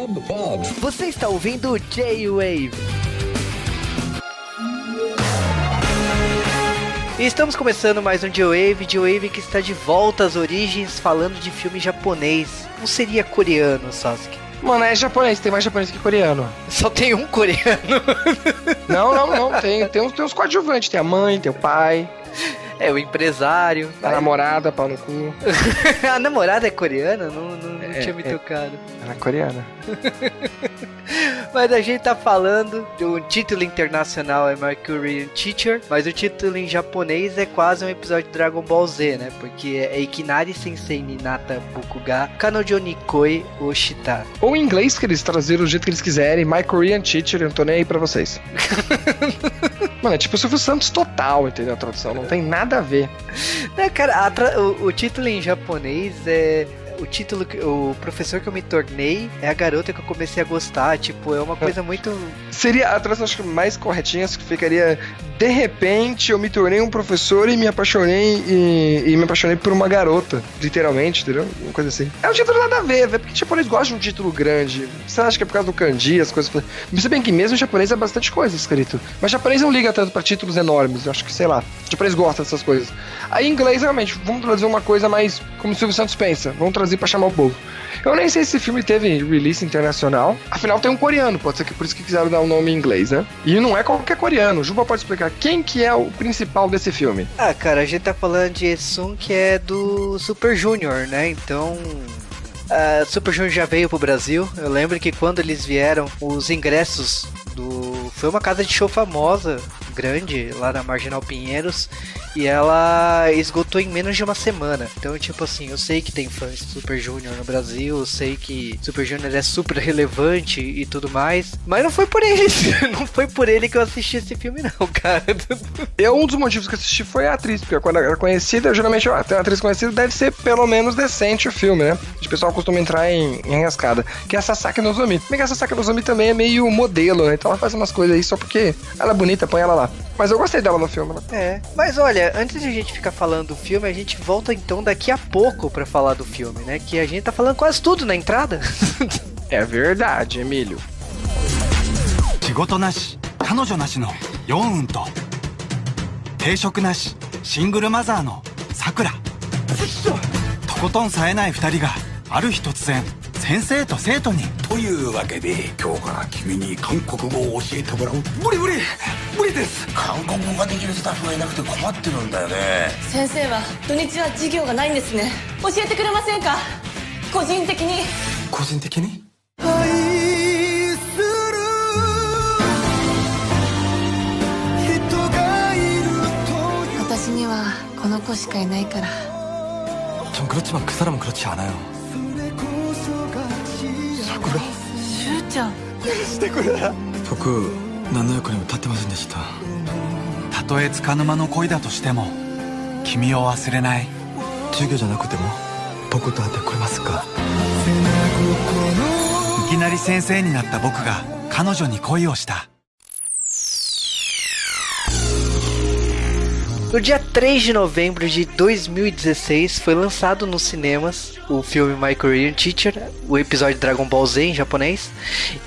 Bob, Bob. Você está ouvindo J-Wave. E estamos começando mais um J-Wave, J-Wave que está de volta às origens falando de filme japonês. Não seria coreano, Sasuke? Mano, é japonês, tem mais japonês que coreano. Só tem um coreano. Não, não, não. Tem, tem, uns, tem uns coadjuvantes. Tem a mãe, tem o pai. É, o empresário. A namorada, pau no cu. a namorada é coreana? Não, não, não É, tinha me é. tocado. Ela é coreana. Mas a gente tá falando do título internacional é Mercurian Teacher, mas o título em japonês é quase um episódio de Dragon Ball Z, né? Porque é Ikinari Sensei Ninata Bukuga Kanojo Nikoi Oshita. Ou em inglês, que eles traduziram do jeito que eles quiserem. My Korean Teacher, eu não tô nem aí pra vocês. Mano, é tipo o Silvio Santos total, entendeu? A tradução não tem nada a ver. Né, cara, a o, o título em japonês é. O título, que- o professor que eu me tornei é a garota que eu comecei a gostar. Tipo, é uma coisa muito. Seria a tradução acho que mais corretinha, acho que ficaria De repente eu me tornei um professor e me apaixonei e, e me apaixonei por uma garota, literalmente, entendeu? Uma coisa assim. É um título nada a ver, velho, porque japonês gosta de um título grande. Você acha que é por causa do kanji, as coisas. Se bem que mesmo japonês é bastante coisa escrito. Mas japonês não liga tanto pra títulos enormes, eu acho que, sei lá, japonês gosta dessas coisas. Aí em inglês, realmente, vamos trazer uma coisa mais como o Silvio Santos pensa, vamos trazer pra chamar o povo. Eu nem sei se esse filme teve release internacional. Afinal, tem um coreano, pode ser que por isso que quiseram dar o nome em inglês, né? E não é qualquer coreano. Juba pode explicar quem que é o principal desse filme. Ah, cara, a gente tá falando de Esun que é do Super Junior, né? Então. A Super Junior já veio pro Brasil. Eu lembro que quando eles vieram, os ingressos do. Foi uma casa de show famosa, grande, lá na Marginal Pinheiros. E ela esgotou em menos de uma semana. Então, tipo assim, eu sei que tem fãs de Super Junior no Brasil, eu sei que Super Junior é super relevante e tudo mais. Mas não foi por ele. Não foi por ele que eu assisti esse filme, não, cara. Eu, um dos motivos que assisti foi a atriz, porque quando era conhecida, geralmente ó, tem uma atriz conhecida, deve ser pelo menos decente o filme, né? O pessoal costuma entrar em, em enrascada. Que é a Sasaki Nozomi. Bem que a Sasaki Nozomi também é meio modelo, né? Então ela faz umas coisas aí só porque ela é bonita, põe ela lá Mas eu gostei dela no filme, né? É, mas olha, antes de a gente ficar falando do filme, a gente volta então daqui a pouco pra falar do filme, né? Que a gente tá falando quase tudo na entrada. É verdade, Emílio. 仕事なし彼女なしのヨンウンと定職なしシングルマザーのさくらとことん冴えない二人がある日突然 先生と生徒にというわけで今日から君に韓国語を教えてもらう無理無理無理です韓国語ができるスタッフがいなくて困ってるんだよね先生は土日は授業がないんですね教えてくれませんか個人的に個人的に私にはこの子しかいないから 전 그렇지만 그 사람은 그렇지 않아요 しゅうちゃん。僕何の役にも立ってませんでした。たとえ束の間の恋だとしても君を忘れない。授業じゃなくても僕と会ってくれますか？いきなり先生になった僕が彼女に恋をした No dia 3 de novembro de 2016 foi lançado nos cinemas o filme My Korean Teacher, o episódio Dragon Ball Z em japonês.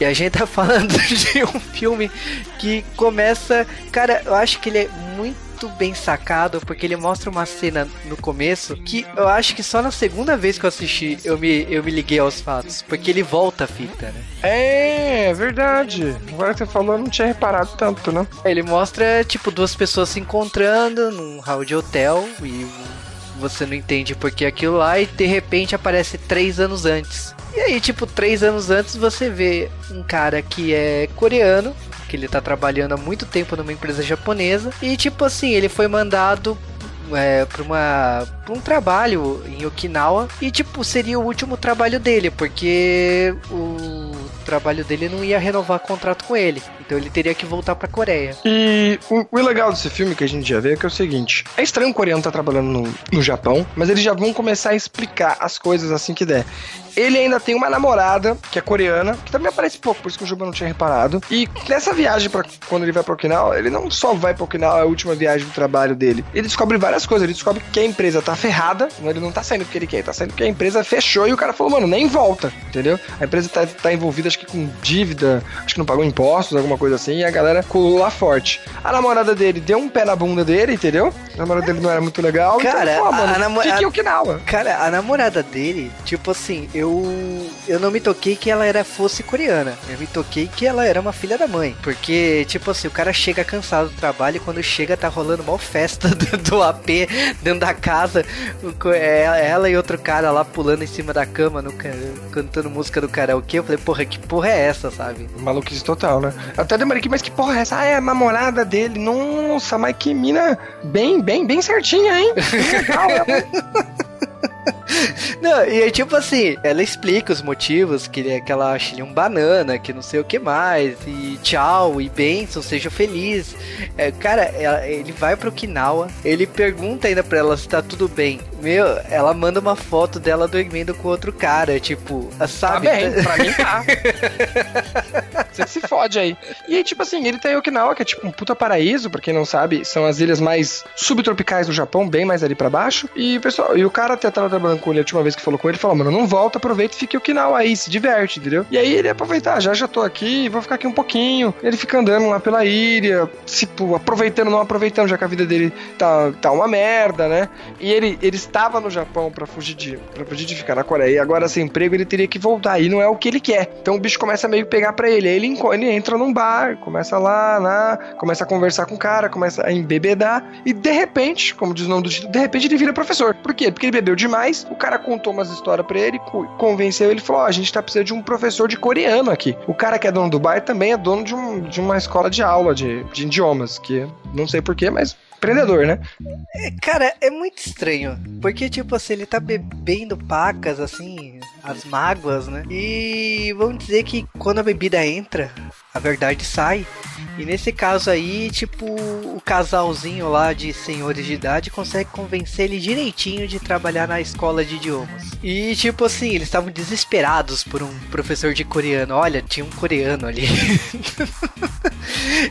E a gente tá falando de um filme que começa. Cara, eu acho que ele é muito bem sacado, porque ele mostra uma cena no começo que eu acho que só na segunda vez que eu assisti eu me, eu me liguei aos fatos. Porque ele volta a fita, né? É, é verdade. Agora que você falou, eu não tinha reparado tanto, né? Ele mostra, tipo, duas pessoas se encontrando num hall de hotel e você não entende por que aquilo lá e de repente aparece três anos antes. E aí, tipo, três anos antes você vê um cara que é coreano, que ele tá trabalhando há muito tempo numa empresa japonesa e, tipo assim, ele foi mandado é, pra, uma, pra um trabalho em Okinawa e, tipo, seria o último trabalho dele, porque o trabalho dele não ia renovar contrato com ele. Então ele teria que voltar pra Coreia. E o, o legal desse filme que a gente já vê é que é o seguinte: é estranho o coreano tá trabalhando no, no Japão, mas eles já vão começar a explicar as coisas assim que der. Ele ainda tem uma namorada, que é coreana, que também aparece pouco, por isso que o Juba não tinha reparado. E nessa viagem, para quando ele vai pra Okinawa, ele não só vai pra Okinawa, é a última viagem do trabalho dele. Ele descobre várias coisas. Ele descobre que a empresa tá ferrada, ele não tá saindo porque ele quer, ele tá saindo porque a empresa fechou e o cara falou, mano, nem volta, entendeu? A empresa tá, tá envolvida, acho que com dívida, acho que não pagou impostos, alguma coisa assim, e a galera colou lá forte. A namorada dele deu um pé na bunda dele, entendeu? A namorada dele não era muito legal. Cara, então, pô, mano, a, namo- fique Okinawa. Cara, a namorada dele, tipo assim, eu eu não me toquei que ela era fosse coreana. Eu me toquei que ela era uma filha da mãe, porque tipo assim, o cara chega cansado do trabalho e quando chega tá rolando mal festa do, AP dentro da casa, é, ela e outro cara lá pulando em cima da cama no ca- cantando música do karaokê. Eu falei, porra, que porra é essa, sabe? Maluquice total, né? Eu até demorei aqui, mas que porra é essa? Ah, é a namorada dele. Nossa, mas que mina bem, bem, bem certinha, hein? Legal, né? Não, e é tipo assim, ela explica os motivos, que, é que ela acha ele um banana, que não sei o que mais, e tchau, e benção, seja feliz. É, cara, ela- ele vai pro Okinawa, ele pergunta ainda pra ela se tá tudo bem. Meu, ela manda uma foto dela dormindo com outro cara, tipo, Tá sabe? bem, pra mim tá. Você se fode aí. E aí, tipo assim, ele tá em Okinawa, que é tipo um puta paraíso, pra quem não sabe, são as ilhas mais subtropicais do Japão, bem mais ali pra baixo. E pessoal, e o cara até tava trabalhando com ele a última vez que falou com ele, falou, mano, não volta, aproveita e fica em Okinawa aí, se diverte, entendeu? E aí ele aproveitar, já já tô aqui, vou ficar aqui um pouquinho. Ele fica andando lá pela ilha, tipo, aproveitando, não aproveitando, já que a vida dele tá, tá uma merda, né? E ele, ele estava no Japão pra fugir de para fugir de ficar na Coreia. E agora sem emprego ele teria que voltar. E não é o que ele quer. Então o bicho começa a meio pegar pra ele. Aí ele, ele entra num bar, começa lá, lá, começa a conversar com o cara, começa a embebedar. E de repente, como diz o nome do título, de repente ele vira professor. Por quê? Porque ele bebeu demais. O cara contou umas histórias pra ele, co- convenceu ele, falou: Ó, a gente tá precisando de um professor de coreano aqui. O cara que é dono do bar também é dono de, um, de uma escola de aula de, de idiomas, que não sei porquê, mas empreendedor, né? Cara, é muito estranho. Porque, tipo assim, ele tá bebendo pacas, assim, as mágoas, né? E vamos dizer que quando a bebida entra, a verdade sai. E nesse caso aí, tipo, o casalzinho lá de senhores de idade consegue convencer ele direitinho de trabalhar na escola de idiomas. E, tipo assim, eles estavam desesperados por um professor de coreano. Olha, tinha um coreano ali.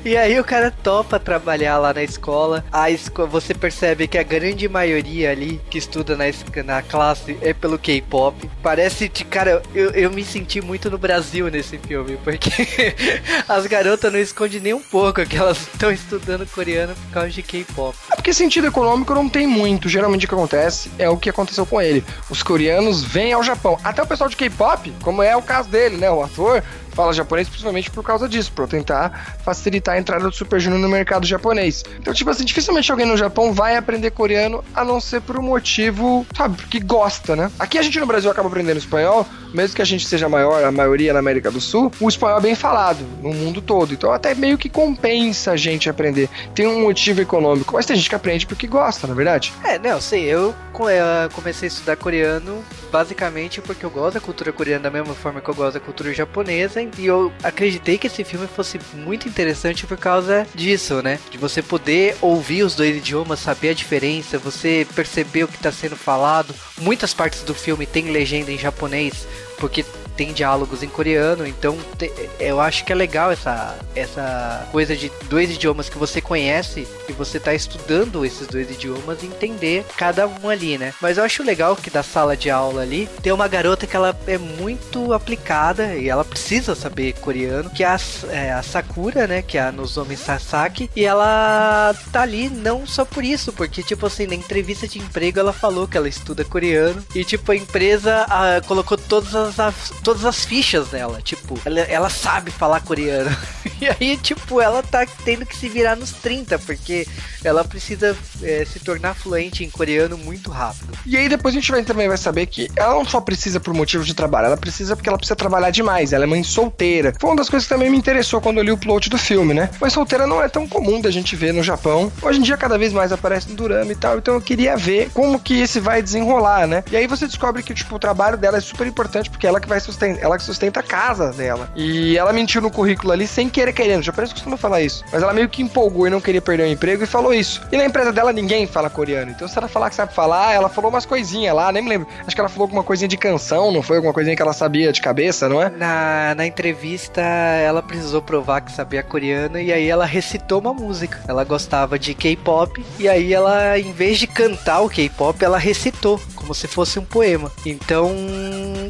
E aí o cara topa trabalhar lá na escola. A esco você percebe que a grande maioria ali que estuda na, na classe é pelo K-pop. Parece cara, eu, eu me senti muito no Brasil nesse filme, porque as garotas não escondem nem um pouco que elas estão estudando coreano por causa de K-pop. É porque sentido econômico não tem muito. Geralmente o que acontece é o que aconteceu com ele. Os coreanos vêm ao Japão. Até o pessoal de K-pop, como é o caso dele, né? O ator fala japonês principalmente por causa disso, pra tentar facilitar a entrada do Super Junior no mercado japonês. Então, tipo assim, dificilmente alguém no Japão vai aprender coreano a não ser por um motivo, sabe, porque gosta, né? Aqui a gente no Brasil acaba aprendendo espanhol, mesmo que a gente seja maior, a maioria na América do Sul, o espanhol é bem falado no mundo todo. Então, até meio que compensa a gente aprender. Tem um motivo econômico, mas tem gente que aprende porque gosta, na verdade. É, não, sei, eu eh, comecei a estudar coreano basicamente porque eu gosto da cultura coreana da mesma forma que eu gosto da cultura japonesa e eu acreditei que esse filme fosse muito interessante por causa disso, né? De você poder ouvir os dois idiomas, saber a diferença, você perceber o que está sendo falado. Muitas partes do filme tem legenda em japonês porque tem diálogos em coreano, então te- eu acho que é legal essa, essa coisa de dois idiomas que você conhece e você tá estudando esses dois idiomas e entender cada um ali, né? Mas eu acho legal que da sala de aula ali tem uma garota que ela é muito aplicada e ela precisa saber coreano, que é a, é, a Sakura, né? Que é a Nozomi Sasaki, e ela tá ali não só por isso, porque tipo assim, na entrevista de emprego ela falou que ela estuda coreano e tipo a empresa ah, colocou todas as, as- todas as fichas nela, tipo, ela, ela sabe falar coreano. E aí, tipo, ela tá tendo que se virar nos 30, porque ela precisa eh, se tornar fluente em coreano muito rápido. E aí depois a gente vai, também vai saber que ela não só precisa por motivo de trabalho, ela precisa porque ela precisa trabalhar demais. Ela é mãe solteira. Foi uma das coisas que também me interessou quando eu li o plot do filme, né? Mãe solteira não é tão comum da gente ver no Japão. Hoje em dia cada vez mais aparece no Durama e tal. Então eu queria ver como que esse vai desenrolar, né? E aí você descobre que tipo o trabalho dela é super importante porque ela que vai sustenta, ela que sustenta a casa dela. E ela mentiu no currículo ali sem querer querendo. O japonês costuma falar isso. Mas ela meio que empolgou e não queria perder o emprego e falou isso. E na empresa dela ninguém fala coreano. Então se ela falar que sabe falar, ela falou umas coisinhas lá, nem me lembro. Acho que ela falou alguma coisinha de canção, não foi alguma coisinha que ela sabia de cabeça, não é? Na, na entrevista, ela precisou provar que sabia coreano e aí ela recitou uma música. Ela gostava de K-pop e aí ela, em vez de cantar o K-pop, ela recitou como se fosse um poema. Então,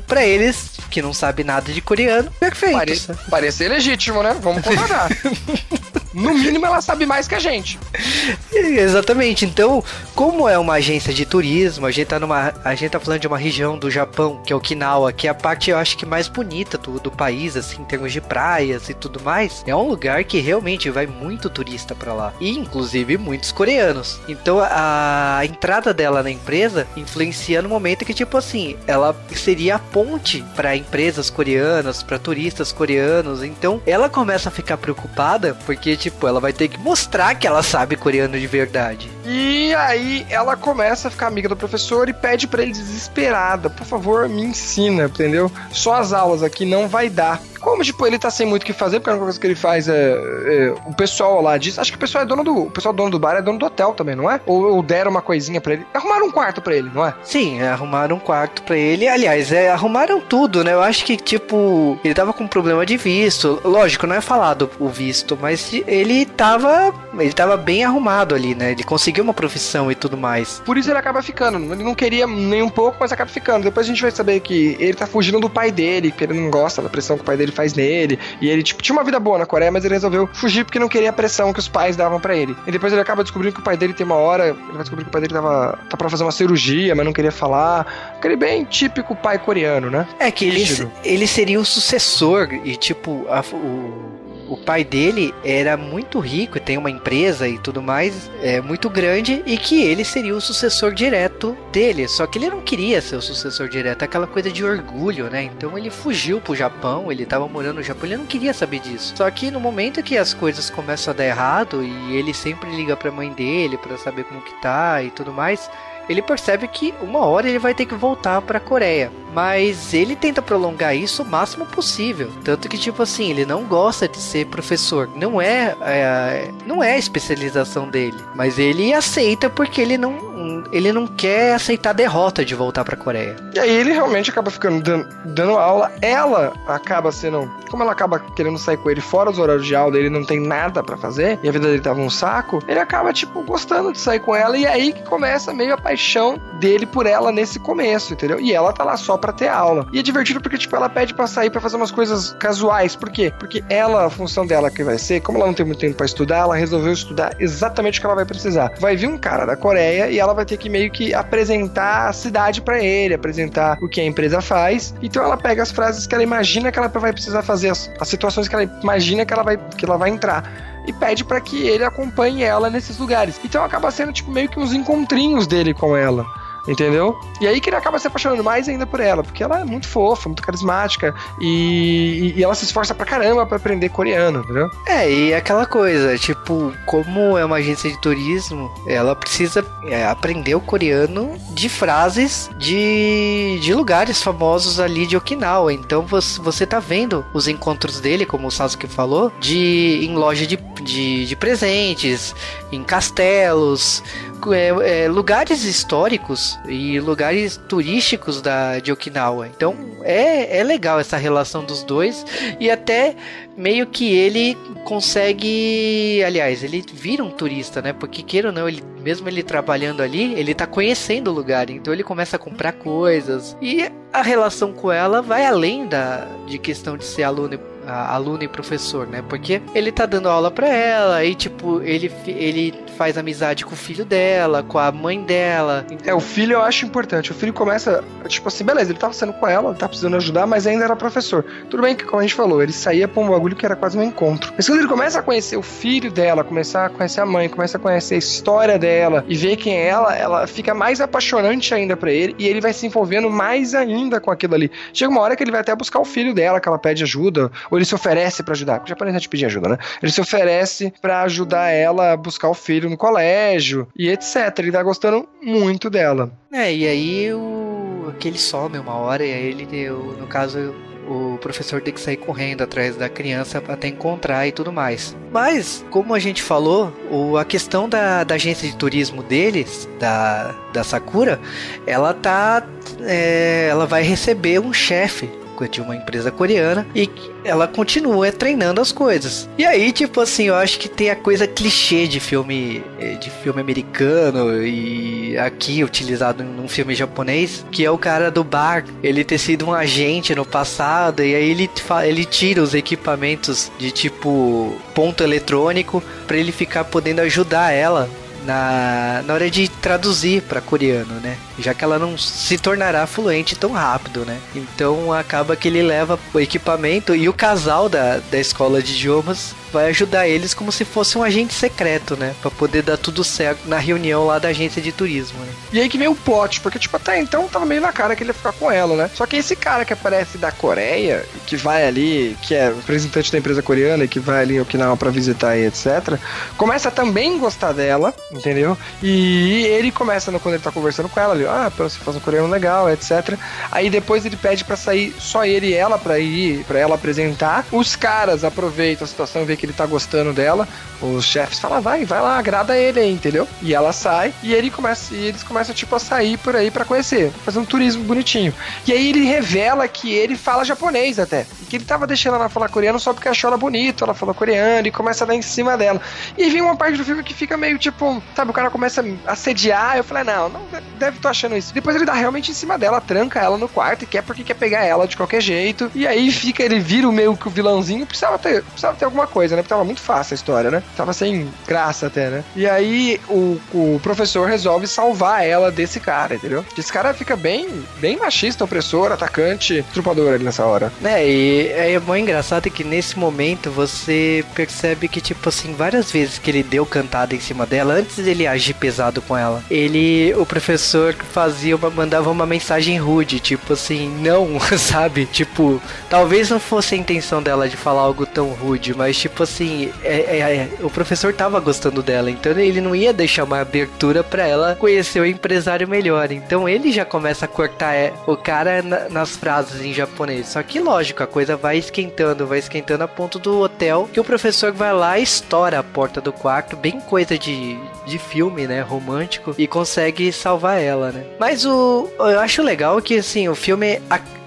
para eles que não sabe nada de coreano, perfeito. Pare, parece legítimo, né? Vamos concordar. No mínimo, ela sabe mais que a gente. Exatamente. Então, como é uma agência de turismo, a gente tá numa. A gente tá falando de uma região do Japão, que é Okinawa, que é a parte, eu acho que mais bonita do, do país, assim, em termos de praias e tudo mais. É um lugar que realmente vai muito turista para lá. E inclusive muitos coreanos. Então a, entrada dela na empresa influencia no momento que, tipo assim, ela seria a ponte para empresas coreanas, para turistas coreanos. Então ela começa a ficar preocupada porque tipo, ela vai ter que mostrar que ela sabe coreano de verdade. E aí ela começa a ficar amiga do professor e pede para ele desesperada, por favor, me ensina, entendeu? Só as aulas aqui não vai dar. Como, tipo, ele tá sem muito o que fazer, porque a única coisa que ele faz é, é, O pessoal lá diz. Acho que o pessoal é dono do. O pessoal dono do bar é dono do hotel também, não é? Ou, ou deram uma coisinha para ele. Arrumaram um quarto para ele, não é? Sim, arrumaram um quarto para ele. Aliás, é, arrumaram tudo, né? Eu acho que, tipo, ele tava com problema de visto. Lógico, não é falado o visto, mas ele tava. Ele tava bem arrumado ali, né? Ele conseguiu uma profissão e tudo mais. Por isso ele acaba ficando. Ele não queria nem um pouco, mas acaba ficando. Depois a gente vai saber que ele tá fugindo do pai dele, que ele não gosta da pressão que o pai dele faz nele. E ele, tipo, tinha uma vida boa na Coreia, mas ele resolveu fugir porque não queria a pressão que os pais davam para ele. E depois ele acaba descobrindo que o pai dele tem uma hora. Ele vai descobrir que o pai dele tava, tá pra fazer uma cirurgia, mas não queria falar. Aquele bem típico pai coreano, né? É que ele, ele seria o sucessor e, tipo, a, o o pai dele era muito rico e tem uma empresa e tudo mais é, muito grande e que ele seria o sucessor direto dele. Só que ele não queria ser o sucessor direto, aquela coisa de orgulho, né? Então ele fugiu pro Japão, ele tava morando no Japão, ele não queria saber disso. Só que no momento que as coisas começam a dar errado e ele sempre liga pra mãe dele para saber como que tá e tudo mais, ele percebe que uma hora ele vai ter que voltar para a Coreia. Mas ele tenta prolongar isso o máximo possível. Tanto que, tipo assim, ele não gosta de ser professor. Não é, é não é a especialização dele. Mas ele aceita porque ele não, ele não quer aceitar a derrota de voltar pra Coreia. E aí ele realmente acaba ficando dando, dando aula. Ela acaba sendo. Como ela acaba querendo sair com ele fora dos horários de aula, ele não tem nada para fazer, e a vida dele tava um saco, ele acaba, tipo, gostando de sair com ela, e aí que começa meio a paixão dele por ela nesse começo, entendeu? E ela tá lá só para ter aula. E é divertido porque, tipo, ela pede para sair para fazer umas coisas casuais. Por quê? Porque ela, a função dela que vai ser, como ela não tem muito tempo para estudar, ela resolveu estudar exatamente o que ela vai precisar. Vai vir um cara da Coreia e ela vai ter que meio que apresentar a cidade para ele, apresentar o que a empresa faz. Então ela pega as frases que ela imagina que ela vai precisar fazer, as, as situações que ela imagina que ela vai, que ela vai entrar e pede para que ele acompanhe ela nesses lugares. Então acaba sendo tipo meio que uns encontrinhos dele com ela. Entendeu? E aí que ele acaba se apaixonando mais ainda por ela, porque ela é muito fofa, muito carismática e, e ela se esforça pra caramba pra aprender coreano, entendeu? É, e aquela coisa, tipo, como é uma agência de turismo, ela precisa é, aprender o coreano de frases de, de lugares famosos ali de Okinawa. Então você, você tá vendo os encontros dele, como o Sasuke falou, de, em loja de, de, de presentes, em castelos, é, é, lugares históricos e lugares turísticos da, de Okinawa. Então é, é legal essa relação dos dois e até meio que ele consegue, aliás, ele vira um turista, né? Porque queira ou não, ele mesmo ele trabalhando ali, ele tá conhecendo o lugar, então ele começa a comprar coisas e a relação com ela vai além da de questão de ser aluno aluno e professor, né? Porque ele tá dando aula para ela e tipo, ele ele faz amizade com o filho dela, com a mãe dela. É, o filho eu acho importante. O filho começa, tipo assim, beleza, ele tava sendo com ela, tá precisando ajudar, mas ainda era professor. Tudo bem que, como a gente falou, ele saía pra um bagulho que era quase um encontro. Mas quando ele começa a conhecer o filho dela, começar a conhecer a mãe, começa a conhecer a história dela e ver quem é ela, ela fica mais apaixonante ainda para ele e ele vai se envolvendo mais ainda com aquilo ali. Chega uma hora que ele vai até buscar o filho dela, que ela pede ajuda, ou ele se oferece para ajudar. Porque o japonês é te pedir ajuda, né? Ele se oferece para ajudar ela a buscar o filho no colégio e etc. Ele tá gostando muito dela. É, e aí o que ele some uma hora e aí ele, no caso, o professor tem que sair correndo atrás da criança até encontrar e tudo mais. Mas, como a gente falou, o, a questão da, da agência de turismo deles, da, da Sakura, ela tá. É, ela vai receber um chefe de uma empresa coreana e ela continua treinando as coisas. E aí, tipo assim, eu acho que tem a coisa clichê de filme eh, de filme americano e aqui utilizado num filme japonês, que é o cara do bar, ele ter sido um agente no passado e aí ele ele tira os equipamentos de tipo ponto eletrônico para ele ficar podendo ajudar ela na, na hora de traduzir para coreano, né? Já que ela não se tornará fluente tão rápido, né? Então acaba que ele leva o equipamento e o casal da, da escola de idiomas vai ajudar eles como se fosse um agente secreto, né? Pra poder dar tudo certo na reunião lá da agência de turismo, né? E aí que vem o plot, porque, tipo, até então tava meio na cara que ele ia ficar com ela, né? Só que esse cara que aparece da Coreia, que vai ali, que é representante da empresa coreana e que vai ali ao Okinawa pra visitar e etc., começa a também gostar dela, entendeu? E ele começa, quando ele tá conversando com ela, ali, ah, você faz um coreano legal, etc. Aí depois ele pede para sair só ele e ela pra ir, para ela apresentar. Os caras aproveitam a situação, vê que ele tá gostando dela. Os chefes falam, vai, vai lá, agrada ele aí, entendeu? E ela sai e ele começa, e eles começam tipo a sair por aí para conhecer, fazer um turismo bonitinho. E aí ele revela que ele fala japonês até, que ele tava deixando ela falar coreano só porque achou ela bonita, ela falou coreano e começa a dar em cima dela. E vem uma parte do filme que fica meio tipo, sabe, o cara começa a assediar, eu falei, não, não deve estar achando isso. Depois ele dá realmente em cima dela, tranca ela no quarto e quer porque quer pegar ela de qualquer jeito. E aí fica, ele vira o meio que o vilãozinho, precisava ter, precisava ter alguma coisa, né? Porque tava muito fácil a história, né? Tava sem graça até, né? E aí o, o professor resolve salvar ela desse cara, entendeu? Esse cara fica bem, bem machista, opressor, atacante, trupador ali nessa hora. É, e é bom engraçado que nesse momento você percebe que, tipo assim, várias vezes que ele deu cantada em cima dela, antes dele agir pesado com ela, ele, o professor fazia uma, mandava uma mensagem rude, tipo assim, não, sabe? Tipo, talvez não fosse a intenção dela de falar algo tão rude, mas tipo assim, é, é, é, o professor tava gostando dela, então ele não ia deixar uma abertura para ela conhecer o empresário melhor. Então ele já começa a cortar é, o cara na, nas frases em japonês. Só que lógico, a coisa vai esquentando, vai esquentando a ponto do hotel que o professor vai lá e estoura a porta do quarto, bem coisa de, de filme, né, romântico, e consegue salvar ela, né? Mas o eu acho legal que assim, o filme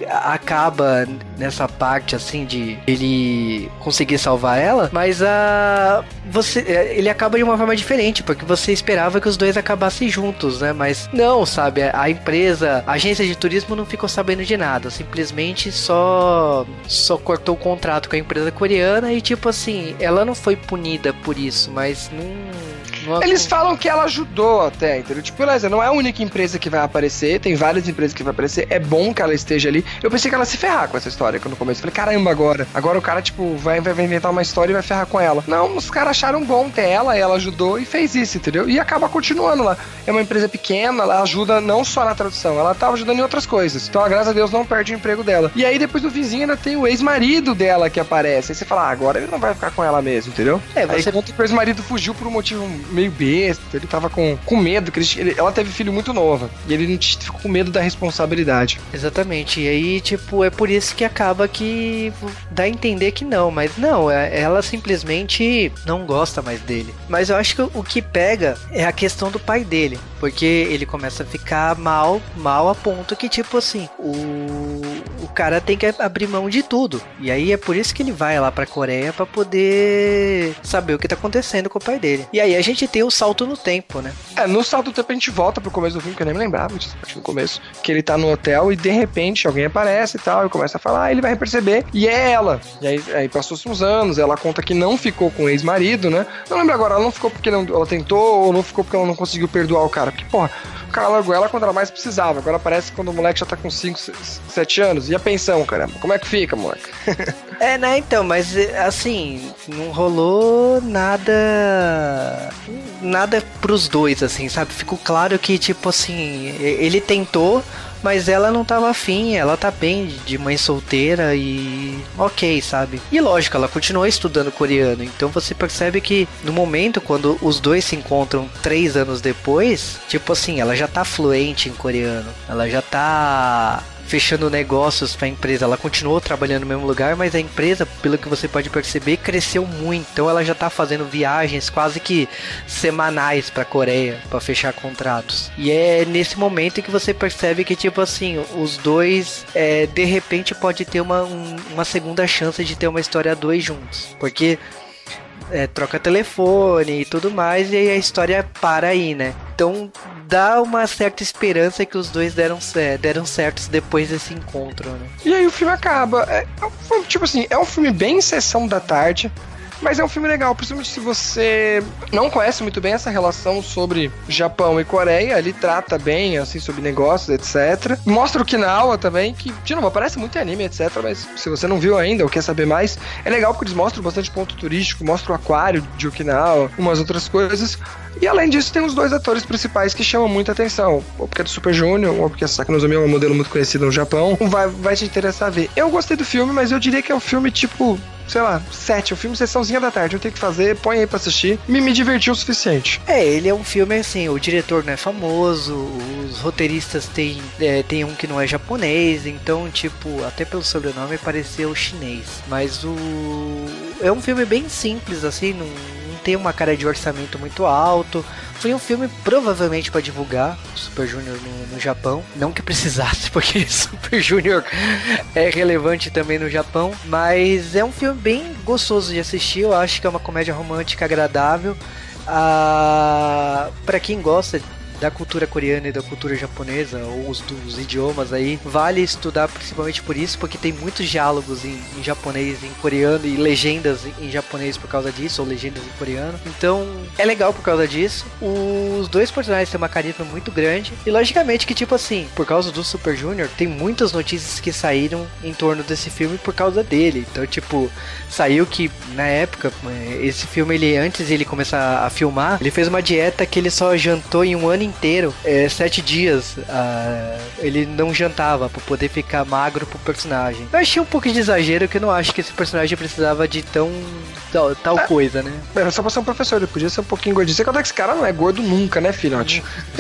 acaba nessa parte assim de ele conseguir salvar ela, mas a você é, ele acaba de uma forma diferente, porque você esperava que os dois acabassem juntos, né? Mas não, sabe? A empresa, a agência de turismo não ficou sabendo de nada, simplesmente só só cortou o contrato com a empresa coreana e tipo assim, ela não foi punida por isso, mas não eles falam que ela ajudou até, entendeu? Tipo, beleza, não é a única empresa que vai aparecer, tem várias empresas que vai aparecer, é bom que ela esteja ali. Eu pensei que ela se ferrar com essa história quando começo. falei, caramba, agora. Agora o cara, tipo, vai, vai inventar uma história e vai ferrar com ela. Não, os caras acharam bom ter ela, ela ajudou e fez isso, entendeu? E acaba continuando lá. É uma empresa pequena, ela ajuda não só na tradução, ela tava ajudando em outras coisas. Então, graças a Deus, não perde o emprego dela. E aí, depois do vizinho, ainda tem o ex-marido dela que aparece. Aí você fala, ah, agora ele não vai ficar com ela mesmo, entendeu? É, você... Aí conta que o ex-marido fugiu por um motivo meio besta, ele tava com, com medo, que ele, ela teve filho muito nova, e ele ficou com medo da responsabilidade. Exatamente, e aí, tipo, é por isso que acaba que dá a entender que não, mas não, é, ela simplesmente não gosta mais dele. Mas eu acho que o que pega é a questão do pai dele, porque ele começa a ficar mal, mal a ponto que, tipo assim, o cara tem que abrir mão de tudo. E aí é por isso que ele vai lá pra Coreia para poder saber o que tá acontecendo com o pai dele. E aí a gente tem o salto no tempo, né? É, no salto do tempo a gente volta pro começo do filme, que eu nem me lembrava disso, no começo. Que ele tá no hotel e de repente alguém aparece e tal, e começa a falar, ele vai perceber, e é ela. E aí, aí passou-se uns anos, ela conta que não ficou com o ex-marido, né? Não lembro agora, ela não ficou porque não, ela tentou, ou não ficou porque ela não conseguiu perdoar o cara. Porque, porra, o cara largou ela quando ela mais precisava. Agora parece quando o moleque já tá com 5, 7 anos. E a pensão, caramba? Como é que fica, moleque? é, né, então, mas assim, não rolou nada. Nada pros dois, assim, sabe? Ficou claro que, tipo assim, ele tentou, mas ela não tava afim, ela tá bem de mãe solteira e ok, sabe? E lógico, ela continua estudando coreano, então você percebe que no momento quando os dois se encontram três anos depois, tipo assim, ela já tá fluente em coreano, ela já tá fechando negócios para a empresa. Ela continuou trabalhando no mesmo lugar, mas a empresa, pelo que você pode perceber, cresceu muito. Então ela já está fazendo viagens quase que semanais para Coreia para fechar contratos. E é nesse momento que você percebe que tipo assim, os dois é, de repente pode ter uma, um, uma segunda chance de ter uma história a dois juntos, porque é, troca telefone e tudo mais, e aí a história para aí, né? Então dá uma certa esperança que os dois deram, deram certos depois desse encontro, né? E aí o filme acaba. É, é tipo assim, é um filme bem sessão da tarde. Mas é um filme legal, principalmente se você não conhece muito bem essa relação sobre Japão e Coreia. Ele trata bem, assim, sobre negócios, etc. Mostra o Okinawa também, que, de novo, aparece muito em anime, etc. Mas se você não viu ainda ou quer saber mais, é legal porque eles mostram bastante ponto turístico, mostram o aquário de Okinawa, umas outras coisas. E além disso, tem os dois atores principais que chamam muita atenção. Ou porque é do Super Junior, ou porque a Saki Nozomi é um modelo muito conhecido no Japão. Vai, vai te interessar ver. Eu gostei do filme, mas eu diria que é um filme tipo sei lá, sete, o filme sessãozinha da tarde, eu tenho que fazer, põe aí pra assistir, me, me divertiu o suficiente. É, ele é um filme assim, o diretor não é famoso, os roteiristas tem, é, tem um que não é japonês, então, tipo, até pelo sobrenome pareceu chinês, mas o... é um filme bem simples, assim, não tem uma cara de orçamento muito alto. Foi um filme provavelmente para divulgar Super Junior no, no, Japão. Não que precisasse, porque Super Junior é relevante também no Japão. Mas é um filme bem gostoso de assistir. Eu acho que é uma comédia romântica agradável. Ah, para quem gosta da cultura coreana e da cultura japonesa, ou os dos idiomas aí, vale estudar principalmente por isso, porque tem muitos diálogos em, em japonês, em coreano e legendas em, japonês por causa disso, ou legendas em coreano. Então é legal por causa disso. Os dois personagens têm uma carisma muito grande, e logicamente que, tipo assim, por causa do Super Junior, tem muitas notícias que saíram em torno desse filme por causa dele. Então, tipo, saiu que na época, esse filme, ele antes ele começar a filmar, ele fez uma dieta que ele só jantou em um ano inteiro, é, sete dias, uh, ele não jantava para poder ficar magro pro personagem. Eu achei um pouco de exagero que eu não acho que esse personagem precisava de tão tal, tal é, coisa, né? Era só pra ser um professor, ele podia ser um pouquinho gordinho. Você conta que esse cara não é gordo nunca, né, filhote?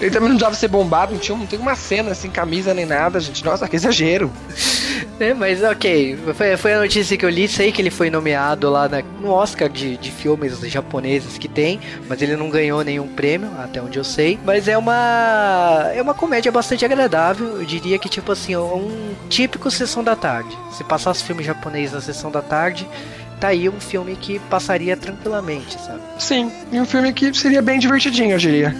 ele também não precisava ser bombado, não, tinha, não tem uma cena assim, camisa nem nada, gente. Nossa, que exagero. É, mas ok, foi, foi a notícia que eu li, sei que ele foi nomeado lá na, no Oscar de, de filmes japoneses que tem, mas ele não ganhou nenhum prêmio, até onde eu sei. Mas é uma é uma comédia bastante agradável, eu diria que tipo assim, um típico sessão da tarde. Se passasse filme japonês na sessão da tarde, tá aí um filme que passaria tranquilamente, sabe? Sim, e um filme que seria bem divertidinho, eu diria.